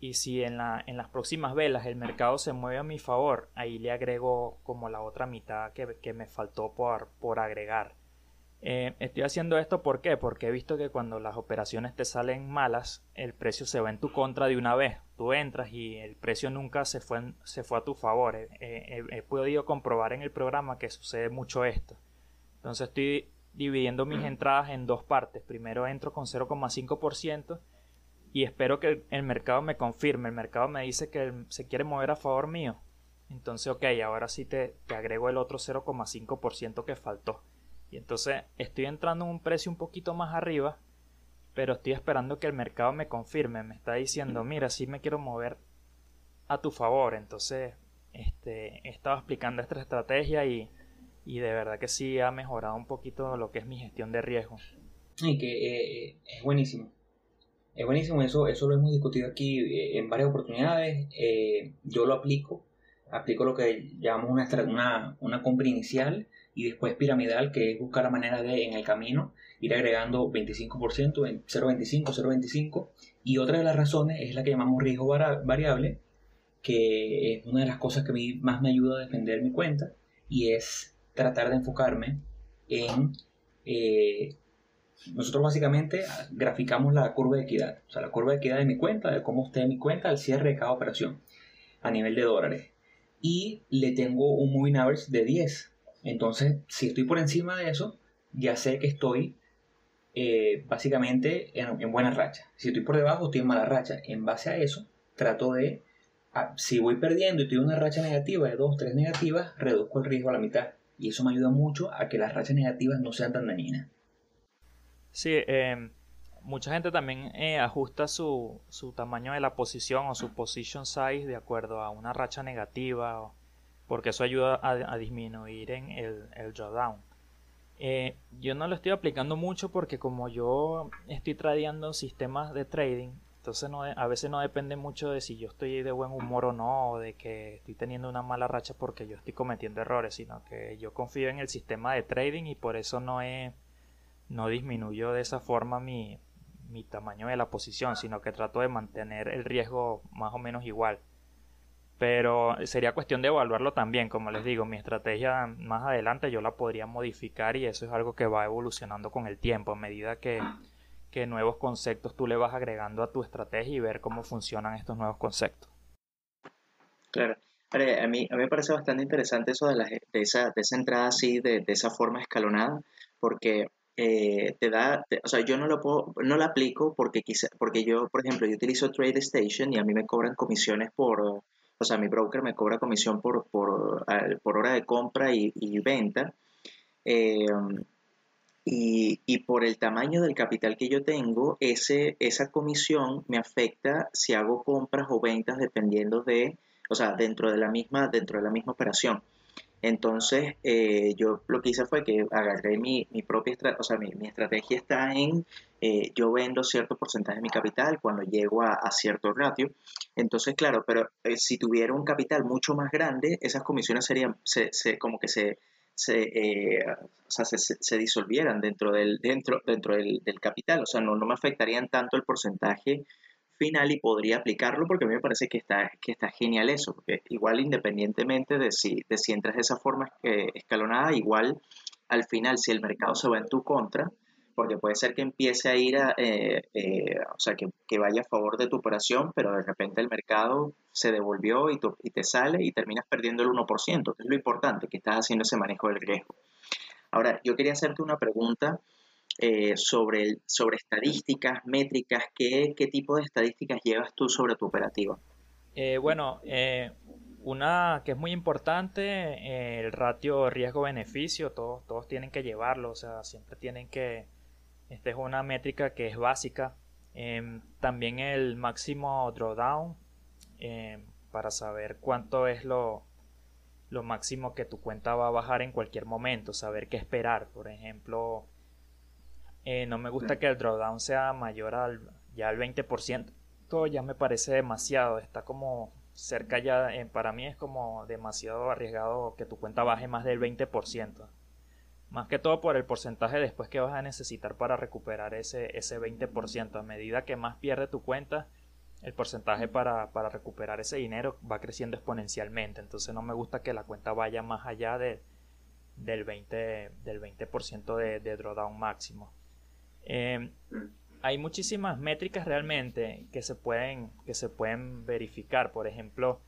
Y si en, la, en las próximas velas el mercado se mueve a mi favor, ahí le agrego como la otra mitad que, me faltó por, por agregar. Eh, estoy haciendo esto ¿por qué? porque he visto que cuando las operaciones te salen malas, el precio se va en tu contra de una vez. Tú entras y el precio nunca se fue, se fue a tu favor. he podido comprobar en el programa que sucede mucho esto. Entonces estoy dividiendo mis entradas en dos partes. Primero entro con 0,5% y espero que el, mercado me confirme. El mercado me dice que se quiere mover a favor mío. Entonces, ok, ahora sí te, te agrego el otro 0,5% que faltó. Y entonces estoy entrando en un precio un poquito más arriba, pero estoy esperando que el mercado me confirme. Me está diciendo, mira, sí me quiero mover a tu favor. Entonces, este, he estado explicando esta estrategia y y de verdad que sí ha mejorado un poquito lo que es mi gestión de riesgo. Y que eh, es buenísimo. Es buenísimo, eso, eso lo hemos discutido aquí eh, en varias oportunidades. Eh, yo lo aplico, aplico lo que llamamos una, una, una compra inicial y después piramidal, que es buscar la manera de en el camino ir agregando 25%, 0,25, 0,25. Y otra de las razones es la que llamamos riesgo variable, que es una de las cosas que a mí más me ayuda a defender mi cuenta y es tratar de enfocarme en... Eh, nosotros básicamente graficamos la curva de equidad, o sea, la curva de equidad de mi cuenta, de cómo esté mi cuenta al cierre de cada operación a nivel de dólares. Y le tengo un moving average de 10. Entonces, si estoy por encima de eso, ya sé que estoy eh, básicamente en, en, buena racha. Si estoy por debajo, estoy en mala racha. En base a eso, trato de, ah, si voy perdiendo y en una racha negativa de 2, 3 negativas, reduzco el riesgo a la mitad y eso me ayuda mucho a que las rachas negativas no sean tan dañinas. Sí, eh, mucha gente también eh, ajusta su, su, tamaño de la posición o su position size de acuerdo a una racha negativa, porque eso ayuda a, disminuir el, el drawdown. Eh, yo no lo estoy aplicando mucho porque como yo estoy tradeando sistemas de trading, entonces no, a veces no depende mucho de si yo estoy de buen humor o no, o de que estoy teniendo una mala racha porque yo estoy cometiendo errores, sino que yo confío en el sistema de trading y por eso no he, no disminuyo de esa forma mi, mi tamaño de la posición, sino que trato de mantener el riesgo más o menos igual. Pero sería cuestión de evaluarlo también, como les digo, mi estrategia más adelante yo la podría modificar y eso es algo que va evolucionando con el tiempo a medida que que nuevos conceptos tú le vas agregando a tu estrategia y ver cómo funcionan estos nuevos conceptos. Claro. A mí, a mí me parece bastante interesante eso de, la, de, esa, de esa entrada así, de, de esa forma escalonada, porque eh, te da, o sea, yo no lo puedo, no la aplico porque quizá, porque yo, por ejemplo, yo utilizo TradeStation y a mí me cobran comisiones por, o sea, mi broker me cobra comisión por, por, por hora de compra y, y venta. Eh, y, por el tamaño del capital que yo tengo, ese, esa comisión me afecta si hago compras o ventas dependiendo de, o sea, dentro de la misma, dentro de la misma operación. Entonces, eh, yo lo que hice fue que agarré mi, mi propia estrategia, o sea, mi, estrategia está en, eh, yo vendo cierto porcentaje de mi capital cuando llego a, cierto ratio. Entonces, claro, pero eh, si tuviera un capital mucho más grande, esas comisiones serían, se, se, como que se, se, eh, se, disolvieran dentro del, dentro, dentro del, capital. O sea, no, no, me afectarían tanto el porcentaje final y podría aplicarlo porque a mí me parece que está, que está genial eso. Porque igual independientemente de si, de si entras de esa forma escalonada, igual al final si el mercado se va en tu contra, porque puede ser que empiece a ir a, eh, eh, o sea, que, que, vaya a favor de tu operación, pero de repente el mercado se devolvió y, y te sale y terminas perdiendo el 1%, que es lo importante, que estás haciendo ese manejo del riesgo. Ahora, yo quería hacerte una pregunta eh, sobre, sobre estadísticas, métricas, ¿qué, ¿qué tipo de estadísticas llevas tú sobre tu operativa? bueno, una que es muy importante, el ratio riesgo-beneficio, todos, todos tienen que llevarlo, o sea, siempre tienen que esta es una métrica que es básica. Em, también el máximo drawdown para saber cuánto es lo, lo máximo que tu cuenta va a bajar en cualquier momento, saber qué esperar. Por ejemplo, eh, no me gusta que el drawdown sea mayor al ya al 20%. Todo ya me parece demasiado, está como cerca ya, eh, para mí es como demasiado arriesgado que tu cuenta baje más del 20%. Más que todo por el porcentaje después que vas a necesitar para recuperar ese, ese 20%. A medida que más pierde tu cuenta, el porcentaje para, para, recuperar ese dinero va creciendo exponencialmente. Entonces no me gusta que la cuenta vaya más allá de, del 20%, del 20 de, de drawdown máximo. Em, hay muchísimas métricas realmente que se pueden, que se pueden verificar. Por ejemplo,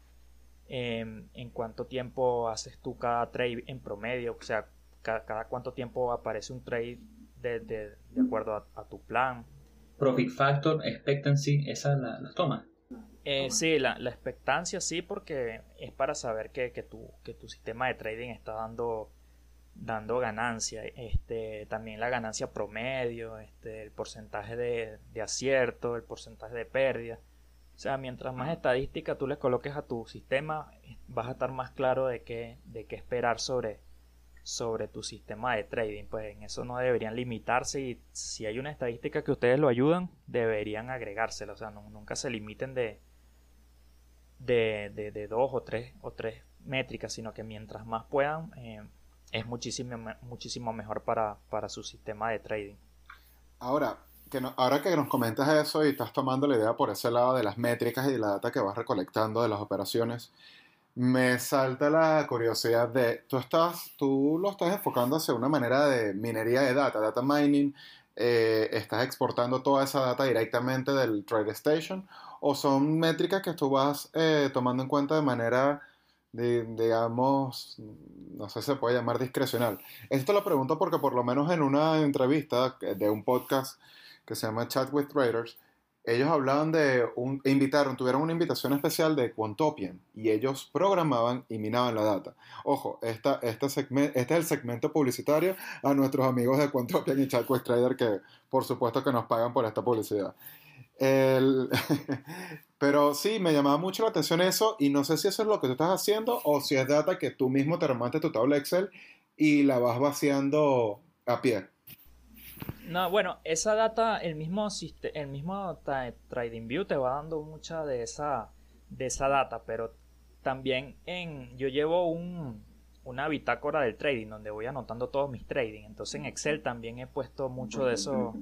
em, en cuánto tiempo haces tú cada trade en promedio, o sea, cada, cuánto tiempo aparece un trade de, de, acuerdo a, tu plan. Profit factor, expectancy, esa la, la toma. Eh, sí, la, la, expectancia sí, porque es para saber que, que, tu, que tu sistema de trading está dando dando ganancia, este, también la ganancia promedio, este, el porcentaje de, acierto, el porcentaje de pérdida. O sea, mientras más estadística tú le coloques a tu sistema, vas a estar más claro de qué, de qué esperar sobre, sobre tu sistema de trading. Pues en eso no deberían limitarse y si hay una estadística que ustedes lo ayudan, deberían agregársela. O sea, nunca se limiten de, de, de, dos o tres, o tres métricas, sino que mientras más puedan, eh, es muchísimo, muchísimo mejor para, su sistema de trading. Ahora que, ahora que nos comentas eso y estás tomando la idea por ese lado de las métricas y de la data que vas recolectando de las operaciones, me salta la curiosidad de, tú, estás, tú lo estás enfocando hacia una manera de minería de data, data mining, eh, estás exportando toda esa data directamente del Trade Station o son métricas que tú vas eh, tomando en cuenta de manera digamos, no sé si se puede llamar discrecional. Esto lo pregunto porque por lo menos en una entrevista de un podcast que se llama Chat with Traders, ellos hablaban de un, invitaron, tuvieron una invitación especial de Quantopian y ellos programaban y minaban la data. Ojo, esta, este, este es el segmento publicitario a nuestros amigos de Quantopian y Chat with Traders que por supuesto que nos pagan por esta publicidad. El, pero sí, me llamaba mucho la atención eso y no sé si eso es lo que tú estás haciendo o si es data que tú mismo te armaste tu tabla Excel y la vas vaciando a pie. No, bueno, esa data, el mismo, el mismo TradingView te va dando mucha de esa, de esa data, pero también en, yo llevo un, una bitácora del trading donde voy anotando todos mis trading. Entonces en Excel también he puesto mucho de eso,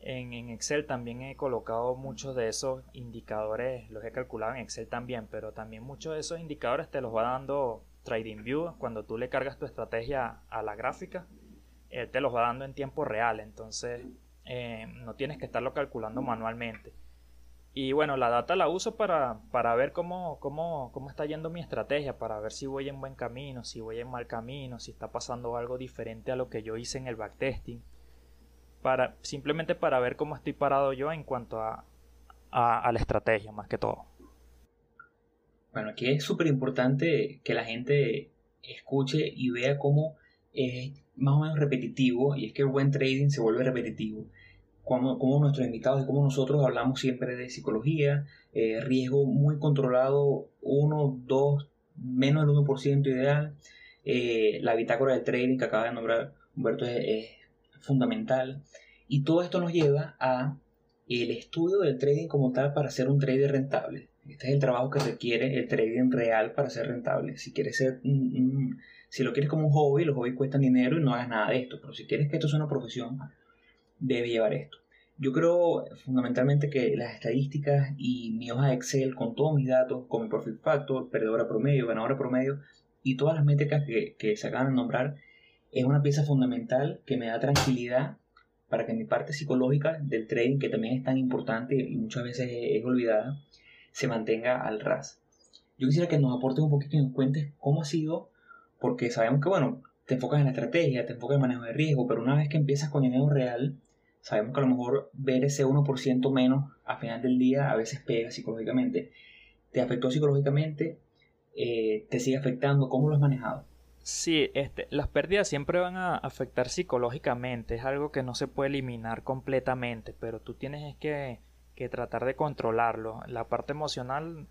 en, Excel también he colocado muchos de esos indicadores, los he calculado en Excel también, pero también muchos de esos indicadores te los va dando TradingView cuando tú le cargas tu estrategia a la gráfica, él te los va dando en tiempo real, entonces eh, no tienes que estarlo calculando manualmente. Y bueno, la data la uso para, para ver cómo, cómo, cómo está yendo mi estrategia, para ver si voy en buen camino, si voy en mal camino, si está pasando algo diferente a lo que yo hice en el backtesting para simplemente para ver cómo estoy parado yo en cuanto a, a, la estrategia más que todo. Bueno, aquí es súper importante que la gente escuche y vea cómo es más o menos repetitivo y es que el buen trading se vuelve repetitivo. Como, como nuestros invitados y como nosotros hablamos siempre de psicología, eh, riesgo muy controlado, 1, 2, menos del 1% ideal. Eh, la bitácora de trading que acaba de nombrar Humberto es fundamental. Y todo esto nos lleva a el estudio del trading como tal para ser un trader rentable. Este es el trabajo que requiere el trading real para ser rentable. Si quieres ser si lo quieres como un hobby, los hobbies cuestan dinero y no hagas nada de esto. Pero si quieres que esto sea una profesión, debe llevar esto. Yo creo fundamentalmente que las estadísticas y mi hoja de Excel con todos mis datos, con mi profit factor, perdedora promedio, ganadora promedio y todas las métricas que se acaban de nombrar es una pieza fundamental que me da tranquilidad para que mi parte psicológica del trading, que también es tan importante y muchas veces es olvidada, se mantenga al ras. Yo quisiera que nos aportes un poquito y nos cuentes cómo ha sido, porque sabemos que, bueno, te enfocas en la estrategia, te enfocas en manejo de riesgo, pero una vez que empiezas con dinero real, sabemos que a lo mejor ver ese 1% menos a final del día a veces pega psicológicamente. ¿Te afectó psicológicamente? Eh, ¿Te sigue afectando? ¿Cómo lo has manejado? Sí, este, las pérdidas siempre van a afectar psicológicamente, es algo que no se puede eliminar completamente, pero tú tienes que, que tratar de controlarlo. La parte emocional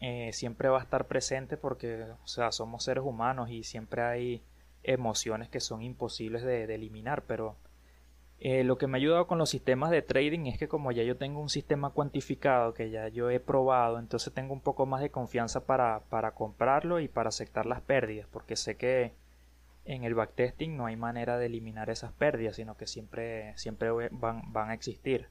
eh, siempre va a estar presente porque, o sea, somos seres humanos y siempre hay emociones que son imposibles de, de eliminar, pero eh, lo que me ha ayudado con los sistemas de trading es que como ya yo tengo un sistema cuantificado que ya yo he probado, entonces tengo un poco más de confianza para, para comprarlo y para aceptar las pérdidas, porque sé que en el backtesting no hay manera de eliminar esas pérdidas, sino que siempre, siempre van, van a existir.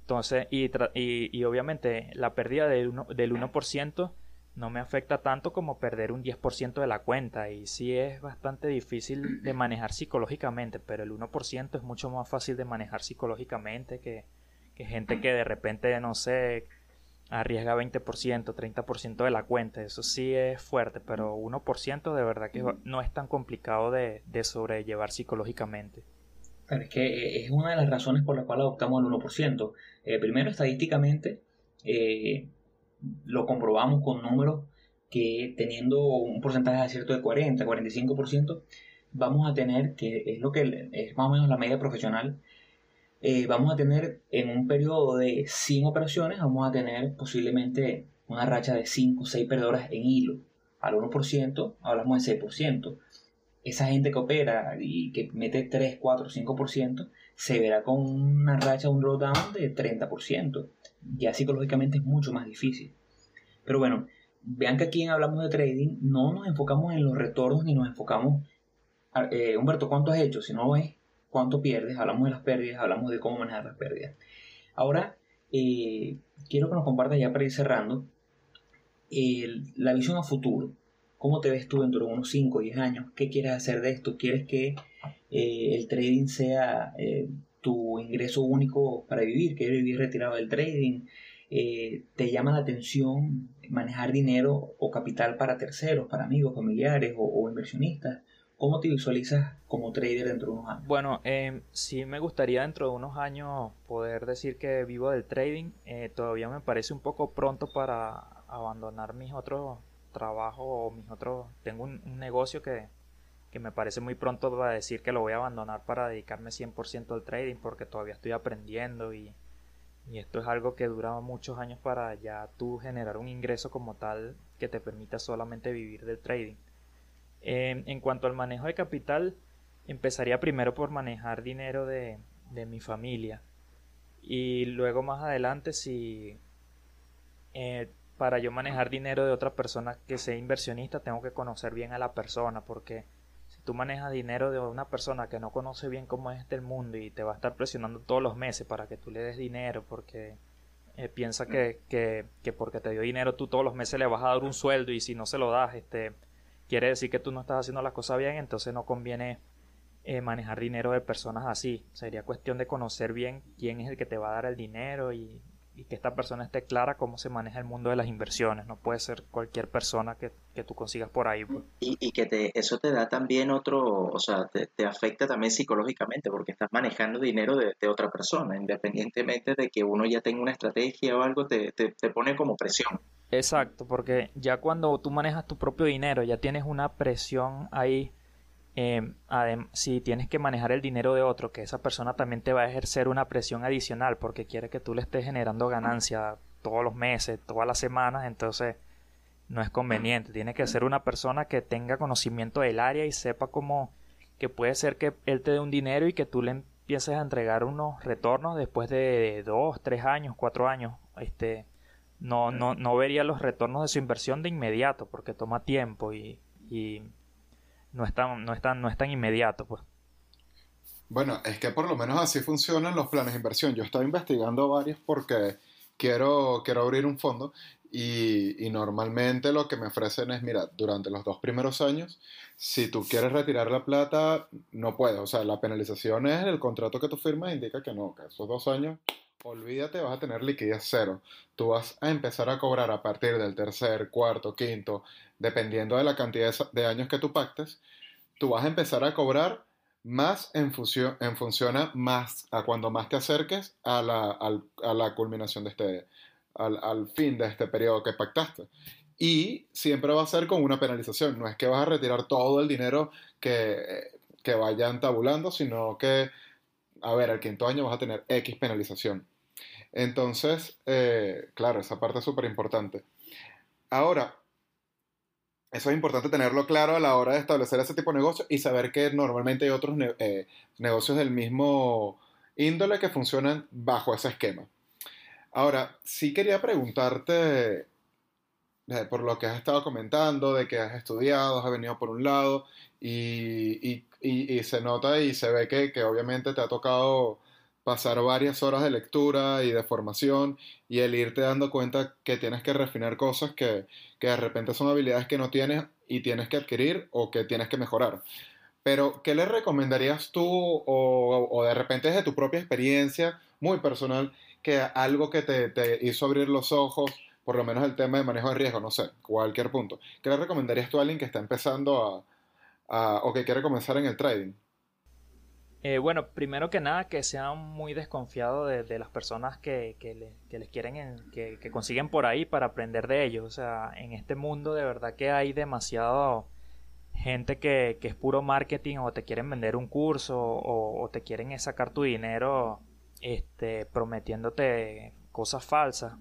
Entonces, y, y, obviamente la pérdida del 1%, del 1% no me afecta tanto como perder un 10% de la cuenta y sí es bastante difícil de manejar psicológicamente, pero el 1% es mucho más fácil de manejar psicológicamente que, que gente que de repente, no sé, arriesga 20%, 30% de la cuenta. Eso sí es fuerte, pero 1% de verdad que no es tan complicado de, sobrellevar psicológicamente. es que eh, es una de las razones por las cuales adoptamos el 1%. Eh, primero, estadísticamente, eh, lo comprobamos con números que teniendo un porcentaje de acierto de 40, 45%, vamos a tener, que es lo que es más o menos la media profesional, eh, vamos a tener en un periodo de 100 operaciones, vamos a tener posiblemente una racha de 5 o 6 perdedoras en hilo. Al 1% hablamos de 6%. Esa gente que opera y que mete 3, 4, 5% se verá con una racha, un drawdown de 30%. Ya psicológicamente es mucho más difícil. Pero bueno, vean que aquí en Hablamos de Trading no nos enfocamos en los retornos ni nos enfocamos, eh, Humberto, ¿cuánto has hecho? Si no es cuánto pierdes, hablamos de las pérdidas, hablamos de cómo manejar las pérdidas. Ahora, eh, quiero que nos compartas ya para ir cerrando la visión a futuro. ¿Cómo te ves tú dentro de unos 5 o 10 años? ¿Qué quieres hacer de esto? ¿Quieres que eh, el trading sea eh, tu ingreso único para vivir? ¿Quieres vivir retirado del trading? ¿Te llama la atención manejar dinero o capital para terceros, para amigos, familiares o inversionistas? ¿Cómo te visualizas como trader dentro de unos años? Bueno, eh, sí me gustaría dentro de unos años poder decir que vivo del trading. Eh, todavía me parece un poco pronto para abandonar mis otros trabajos o mis otros... Tengo un, negocio que, me parece muy pronto para decir que lo voy a abandonar para dedicarme 100% al trading porque todavía estoy aprendiendo y, y esto es algo que dura muchos años para ya tú generar un ingreso como tal que te permita solamente vivir del trading. Em, en cuanto al manejo de capital, empezaría primero por manejar dinero de, mi familia. Y luego más adelante, si eh, para yo manejar dinero de otra persona que sea inversionista, tengo que conocer bien a la persona, porque tú manejas dinero de una persona que no conoce bien cómo es este mundo y te va a estar presionando todos los meses para que tú le des dinero, porque eh, piensa que, que, que porque te dio dinero tú todos los meses le vas a dar un sueldo y si no se lo das, este quiere decir que tú no estás haciendo las cosas bien, entonces no conviene eh, manejar dinero de personas así. Sería cuestión de conocer bien quién es el que te va a dar el dinero y, que esta persona esté clara cómo se maneja el mundo de las inversiones. No puede ser cualquier persona que, tú consigas por ahí. Pues. Y, que te, eso te da también otro, o sea, te, afecta también psicológicamente porque estás manejando dinero de, otra persona, independientemente de que uno ya tenga una estrategia o algo, te, te pone como presión. Exacto, porque ya cuando tú manejas tu propio dinero, ya tienes una presión ahí. Eh, si tienes que manejar el dinero de otro, que esa persona también te va a ejercer una presión adicional porque quiere que tú le estés generando ganancia todos los meses, todas las semanas, entonces no es conveniente. Tiene que ser una persona que tenga conocimiento del área y sepa cómo que puede ser que él te dé un dinero y que tú le empieces a entregar unos retornos después de dos, tres años, cuatro años. Este, no, no, no vería los retornos de su inversión de inmediato porque toma tiempo y, no, es tan, no, es no es tan inmediato. Pues. Bueno, es que por lo menos así funcionan los planes de inversión. Yo estaba investigando varios porque quiero, quiero abrir un fondo y, y, normalmente lo que me ofrecen es, mira, durante los dos primeros años, si tú quieres retirar la plata, no puedes. O sea, la penalización es el contrato que tú firmas indica que no, que esos dos años olvídate, vas a tener liquidez cero. Tú vas a empezar a cobrar a partir del tercer, cuarto, quinto, dependiendo de la cantidad de años que tú pactes, tú vas a empezar a cobrar más en función, en función a, más, a cuando más te acerques a la, a la culminación de este, al, al, fin de este periodo que pactaste. Y siempre va a ser con una penalización. No es que vas a retirar todo el dinero que, que vayan tabulando, sino que, a ver, al quinto año vas a tener X penalización. Entonces, eh, claro, esa parte es súper importante. Ahora, eso es importante tenerlo claro a la hora de establecer ese tipo de negocio y saber que normalmente hay otros eh, negocios del mismo índole que funcionan bajo ese esquema. Ahora, sí quería preguntarte, eh, por lo que has estado comentando, de que has estudiado, has venido por un lado, y, se nota y se ve que, que obviamente te ha tocado pasar varias horas de lectura y de formación y el irte dando cuenta que tienes que refinar cosas que, que de repente son habilidades que no tienes y tienes que adquirir o que tienes que mejorar. Pero, ¿qué le recomendarías tú o, de repente desde tu propia experiencia muy personal que algo que te, te, hizo abrir los ojos, por lo menos el tema de manejo de riesgo, no sé, cualquier punto? ¿Qué le recomendarías tú a alguien que está empezando a, a o que quiere comenzar en el trading? Eh, bueno, primero que nada, que sean muy desconfiados de, las personas que, que, le, que les quieren, en, que, consiguen por ahí para aprender de ellos. O sea, en este mundo de verdad que hay demasiado gente que, es puro marketing o te quieren vender un curso o, o, te quieren sacar tu dinero este, prometiéndote cosas falsas.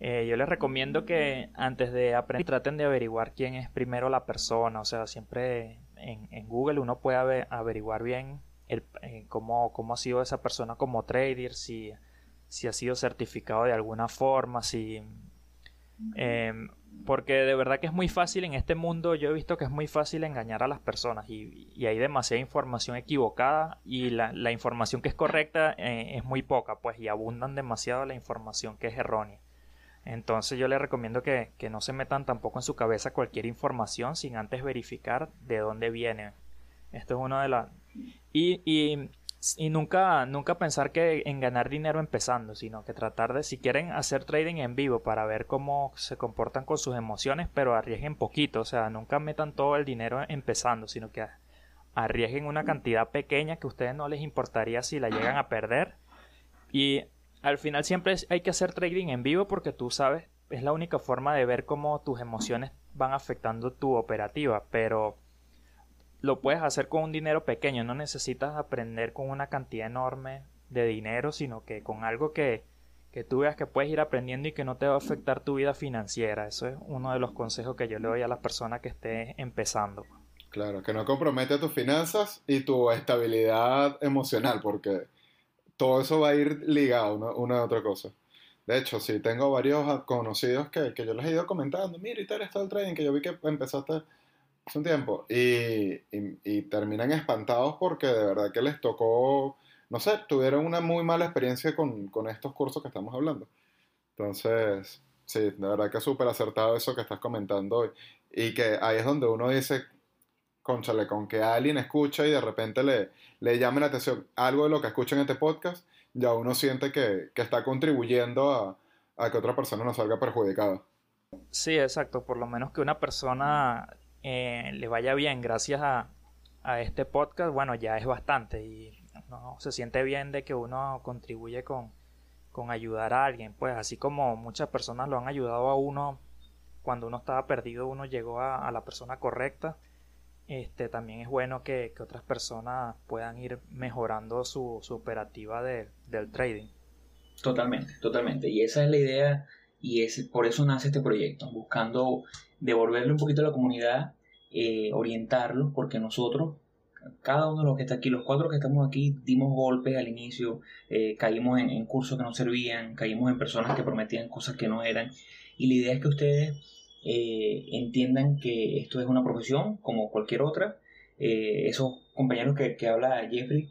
Eh, yo les recomiendo que antes de aprender traten de averiguar quién es primero la persona. O sea, siempre en, en Google uno puede averiguar bien el, eh, cómo, cómo, ha sido esa persona como trader, si, si ha sido certificado de alguna forma, si... Eh, porque de verdad que es muy fácil en este mundo, yo he visto que es muy fácil engañar a las personas y, y hay demasiada información equivocada y la, la información que es correcta eh, es muy poca, pues y abundan demasiado la información que es errónea. Entonces yo les recomiendo que, que no se metan tampoco en su cabeza cualquier información sin antes verificar de dónde viene. Esto es una de las y, y, nunca, nunca pensar que en ganar dinero empezando, sino que tratar de, si quieren hacer trading en vivo para ver cómo se comportan con sus emociones, pero arriesguen poquito, o sea, nunca metan todo el dinero empezando, sino que arriesguen una cantidad pequeña que a ustedes no les importaría si la llegan a perder. Y al final siempre hay que hacer trading en vivo porque tú sabes, es la única forma de ver cómo tus emociones van afectando tu operativa, pero lo puedes hacer con un dinero pequeño, no necesitas aprender con una cantidad enorme de dinero, sino que con algo que, que tú veas que puedes ir aprendiendo y que no te va a afectar tu vida financiera. Eso es uno de los consejos que yo le doy a las personas que esté empezando. Claro, que no compromete tus finanzas y tu estabilidad emocional, porque todo eso va a ir ligado una a otra cosa. De hecho, sí, tengo varios conocidos que, que yo les he ido comentando, mira, y tal está el trading, que yo vi que empezaste hace un tiempo y, y, terminan espantados porque de verdad que les tocó, no sé, tuvieron una muy mala experiencia con, con estos cursos que estamos hablando. Entonces, sí, de verdad que es súper acertado eso que estás comentando y, y, que ahí es donde uno dice, conchale, con que alguien escucha y de repente le, le llame la atención algo de lo que escucha en este podcast, ya uno siente que, que está contribuyendo a que otra persona no salga perjudicada. Sí, exacto. Por lo menos que una persona eh, le vaya bien gracias a, a, este podcast, bueno, ya es bastante y no, se siente bien de que uno contribuye con, con ayudar a alguien, pues así como muchas personas lo han ayudado a uno cuando uno estaba perdido, uno llegó a, a la persona correcta. Este, también es bueno que, que otras personas puedan ir mejorando su, su operativa de, del trading. Totalmente, totalmente. Y esa es la idea y es, por eso nace este proyecto, buscando devolverle un poquito a la comunidad, eh, orientarlos, porque nosotros, cada uno de los que está aquí, los cuatro que estamos aquí, dimos golpes al inicio, eh, caímos en, cursos que no servían, caímos en personas que prometían cosas que no eran, y la idea es que ustedes eh, entiendan que esto es una profesión como cualquier otra. Esos compañeros que, que habla Jeffrey,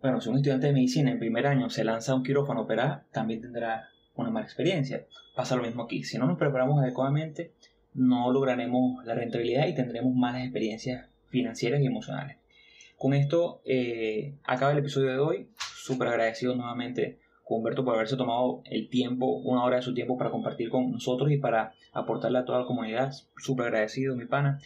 bueno, si un estudiante de medicina en primer año se lanza a un quirófano a también tendrá una mala experiencia. Pasa lo mismo aquí. Si no nos preparamos adecuadamente, no lograremos la rentabilidad y tendremos malas experiencias financieras y emocionales. Con esto eh, acaba el episodio de hoy. Súper agradecido nuevamente con Humberto por haberse tomado el tiempo, una hora de su tiempo para compartir con nosotros y para aportarle a toda la comunidad. Súper agradecido, mi pana.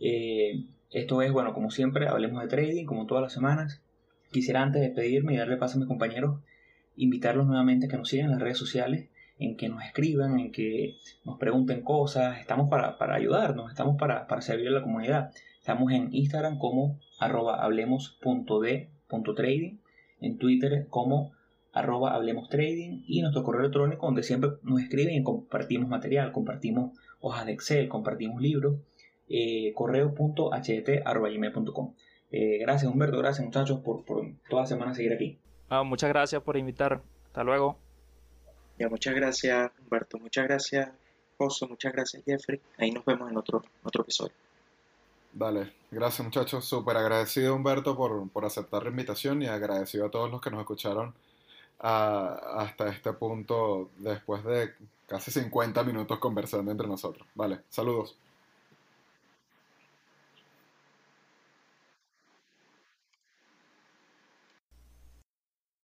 Eh, esto es, bueno, como siempre, hablemos de trading, como todas las semanas. Quisiera antes de despedirme y darle paso a mis compañeros invitarlos nuevamente a que nos sigan en las redes sociales, en que nos escriban, en que nos pregunten cosas. Estamos para, para ayudarnos, estamos para, para servir a la comunidad. Estamos en Instagram como arroba hablemos.d.trading, en Twitter como arroba hablemos y nuestro correo electrónico donde siempre nos escriben y compartimos material, compartimos hojas de Excel, compartimos libros, eh, correo.ht.gmail.com. Eh, gracias Humberto, gracias muchachos por, por toda la semana seguir aquí. Ah, muchas gracias por invitar. Hasta luego. Ya, muchas gracias, Humberto. Muchas gracias, Joso. Muchas gracias, Jeffrey. Ahí nos vemos en otro, otro episodio. Dale, gracias muchachos. Súper agradecido, Humberto, por, por aceptar la invitación y agradecido a todos los que nos escucharon hasta este punto después de casi 50 minutos conversando entre nosotros. Vale, saludos.